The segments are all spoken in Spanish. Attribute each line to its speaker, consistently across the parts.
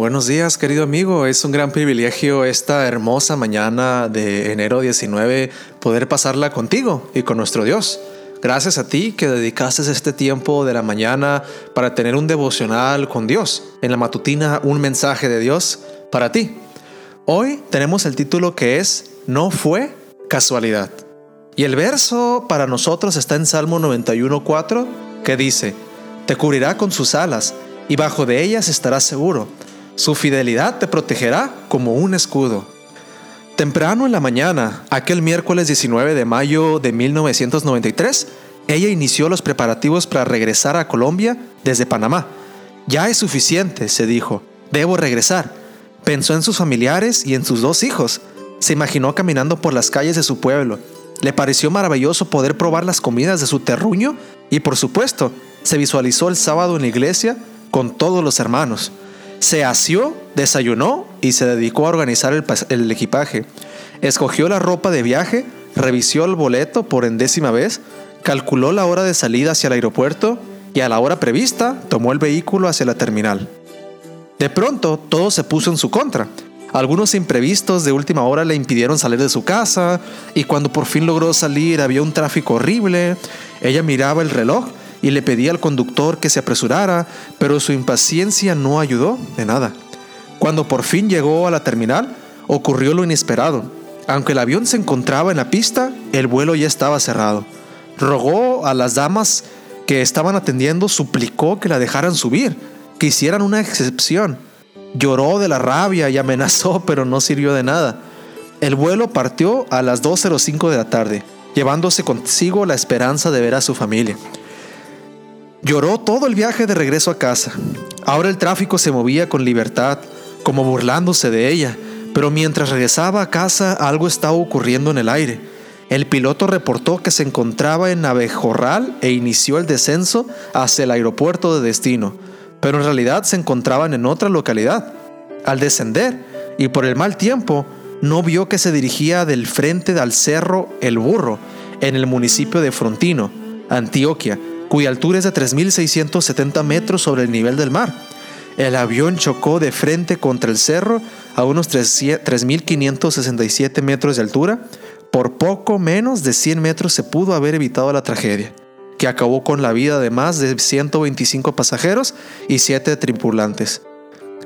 Speaker 1: Buenos días, querido amigo. Es un gran privilegio esta hermosa mañana de enero 19 poder pasarla contigo y con nuestro Dios. Gracias a ti que dedicaste este tiempo de la mañana para tener un devocional con Dios. En la matutina, un mensaje de Dios para ti. Hoy tenemos el título que es No fue casualidad. Y el verso para nosotros está en Salmo 91.4 que dice, Te cubrirá con sus alas y bajo de ellas estarás seguro. Su fidelidad te protegerá como un escudo. Temprano en la mañana, aquel miércoles 19 de mayo de 1993, ella inició los preparativos para regresar a Colombia desde Panamá. Ya es suficiente, se dijo. Debo regresar. Pensó en sus familiares y en sus dos hijos. Se imaginó caminando por las calles de su pueblo. Le pareció maravilloso poder probar las comidas de su terruño y por supuesto, se visualizó el sábado en la iglesia con todos los hermanos. Se asió, desayunó y se dedicó a organizar el, equipaje. Escogió la ropa de viaje, revisó el boleto por endécima vez, calculó la hora de salida hacia el aeropuerto y a la hora prevista tomó el vehículo hacia la terminal. De pronto, todo se puso en su contra. Algunos imprevistos de última hora le impidieron salir de su casa y cuando por fin logró salir había un tráfico horrible. Ella miraba el reloj y le pedía al conductor que se apresurara, pero su impaciencia no ayudó de nada. Cuando por fin llegó a la terminal, ocurrió lo inesperado. Aunque el avión se encontraba en la pista, el vuelo ya estaba cerrado. Rogó a las damas que estaban atendiendo, suplicó que la dejaran subir, que hicieran una excepción. Lloró de la rabia y amenazó, pero no sirvió de nada. El vuelo partió a las 2.05 de la tarde, llevándose consigo la esperanza de ver a su familia. Lloró todo el viaje de regreso a casa. Ahora el tráfico se movía con libertad, como burlándose de ella, pero mientras regresaba a casa algo estaba ocurriendo en el aire. El piloto reportó que se encontraba en Abejorral e inició el descenso hacia el aeropuerto de destino, pero en realidad se encontraban en otra localidad. Al descender, y por el mal tiempo, no vio que se dirigía del frente al cerro El Burro, en el municipio de Frontino, Antioquia, cuya altura es de 3.670 metros sobre el nivel del mar. El avión chocó de frente contra el cerro a unos 3.567 metros de altura. Por poco menos de 100 metros se pudo haber evitado la tragedia, que acabó con la vida de más de 125 pasajeros y 7 tripulantes.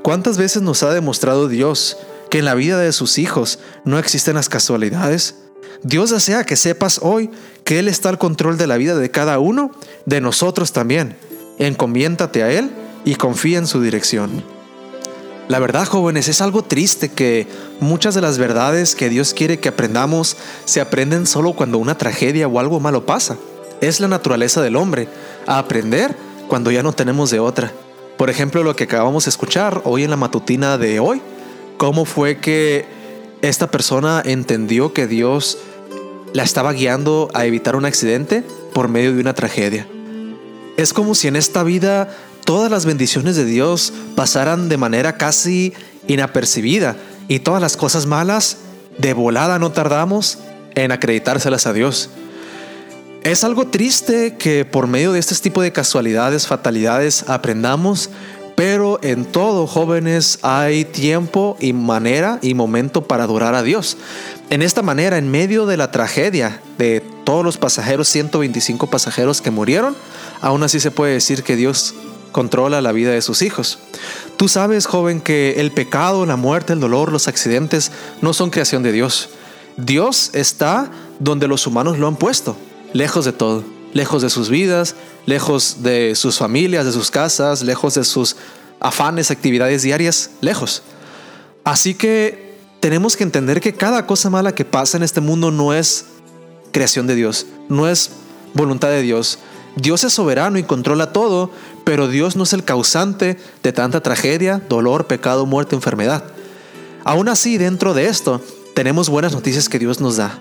Speaker 1: ¿Cuántas veces nos ha demostrado Dios que en la vida de sus hijos no existen las casualidades? Dios desea que sepas hoy que Él está al control de la vida de cada uno, de nosotros también. Encomiéntate a Él y confía en su dirección. La verdad, jóvenes, es algo triste que muchas de las verdades que Dios quiere que aprendamos se aprenden solo cuando una tragedia o algo malo pasa. Es la naturaleza del hombre, a aprender cuando ya no tenemos de otra. Por ejemplo, lo que acabamos de escuchar hoy en la matutina de hoy, cómo fue que esta persona entendió que Dios la estaba guiando a evitar un accidente por medio de una tragedia. Es como si en esta vida todas las bendiciones de Dios pasaran de manera casi inapercibida y todas las cosas malas de volada no tardamos en acreditárselas a Dios. Es algo triste que por medio de este tipo de casualidades, fatalidades, aprendamos, pero en todo, jóvenes, hay tiempo y manera y momento para adorar a Dios. En esta manera, en medio de la tragedia de todos los pasajeros, 125 pasajeros que murieron, aún así se puede decir que Dios controla la vida de sus hijos. Tú sabes, joven, que el pecado, la muerte, el dolor, los accidentes no son creación de Dios. Dios está donde los humanos lo han puesto, lejos de todo, lejos de sus vidas, lejos de sus familias, de sus casas, lejos de sus afanes, actividades diarias, lejos. Así que tenemos que entender que cada cosa mala que pasa en este mundo no es creación de Dios, no es voluntad de Dios. Dios es soberano y controla todo, pero Dios no es el causante de tanta tragedia, dolor, pecado, muerte, enfermedad. Aún así, dentro de esto, tenemos buenas noticias que Dios nos da.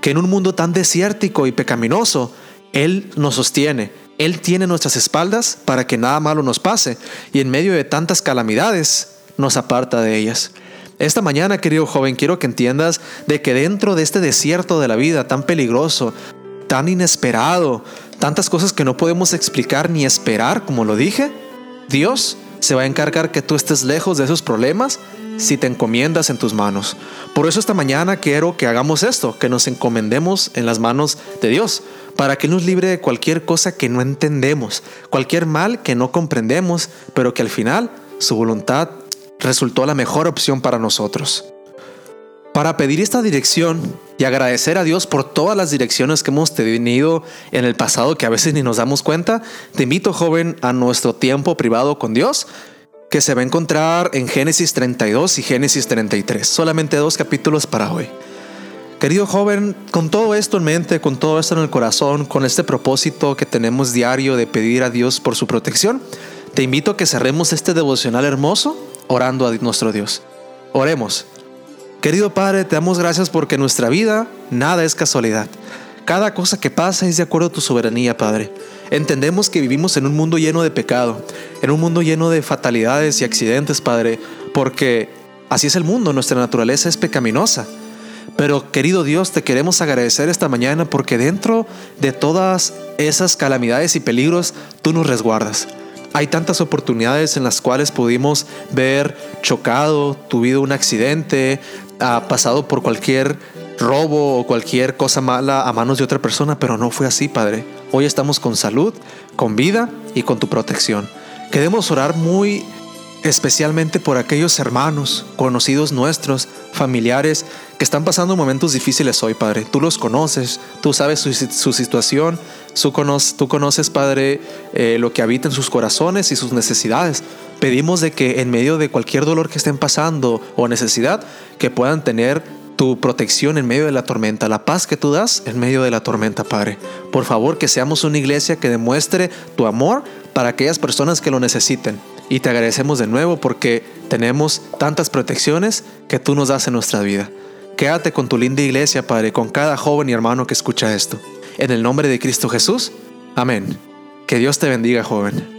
Speaker 1: Que en un mundo tan desértico y pecaminoso, Él nos sostiene. Él tiene nuestras espaldas para que nada malo nos pase y en medio de tantas calamidades nos aparta de ellas. Esta mañana, querido joven, quiero que entiendas de que dentro de este desierto de la vida tan peligroso, tan inesperado, tantas cosas que no podemos explicar ni esperar, como lo dije, Dios se va a encargar que tú estés lejos de esos problemas si te encomiendas en tus manos. Por eso esta mañana quiero que hagamos esto, que nos encomendemos en las manos de Dios, para que nos libre de cualquier cosa que no entendemos, cualquier mal que no comprendemos, pero que al final su voluntad resultó la mejor opción para nosotros. Para pedir esta dirección y agradecer a Dios por todas las direcciones que hemos tenido en el pasado que a veces ni nos damos cuenta, te invito joven a nuestro tiempo privado con Dios que se va a encontrar en Génesis 32 y Génesis 33. Solamente dos capítulos para hoy. Querido joven, con todo esto en mente, con todo esto en el corazón, con este propósito que tenemos diario de pedir a Dios por su protección, te invito a que cerremos este devocional hermoso orando a nuestro Dios. Oremos. Querido Padre, te damos gracias porque en nuestra vida nada es casualidad. Cada cosa que pasa es de acuerdo a tu soberanía, Padre. Entendemos que vivimos en un mundo lleno de pecado, en un mundo lleno de fatalidades y accidentes, Padre, porque así es el mundo, nuestra naturaleza es pecaminosa. Pero querido Dios, te queremos agradecer esta mañana porque dentro de todas esas calamidades y peligros, tú nos resguardas. Hay tantas oportunidades en las cuales pudimos ver chocado, tuvido un accidente, ha pasado por cualquier robo o cualquier cosa mala a manos de otra persona, pero no fue así, Padre. Hoy estamos con salud, con vida y con tu protección. Queremos orar muy especialmente por aquellos hermanos, conocidos nuestros, familiares, que están pasando momentos difíciles hoy, Padre. Tú los conoces, tú sabes su, situación, tú conoces, Padre, eh, lo que habita en sus corazones y sus necesidades. Pedimos de que en medio de cualquier dolor que estén pasando o necesidad, que puedan tener tu protección en medio de la tormenta, la paz que tú das en medio de la tormenta, Padre. Por favor, que seamos una iglesia que demuestre tu amor para aquellas personas que lo necesiten. Y te agradecemos de nuevo porque tenemos tantas protecciones que tú nos das en nuestra vida. Quédate con tu linda iglesia, Padre, con cada joven y hermano que escucha esto. En el nombre de Cristo Jesús. Amén. Que Dios te bendiga, joven.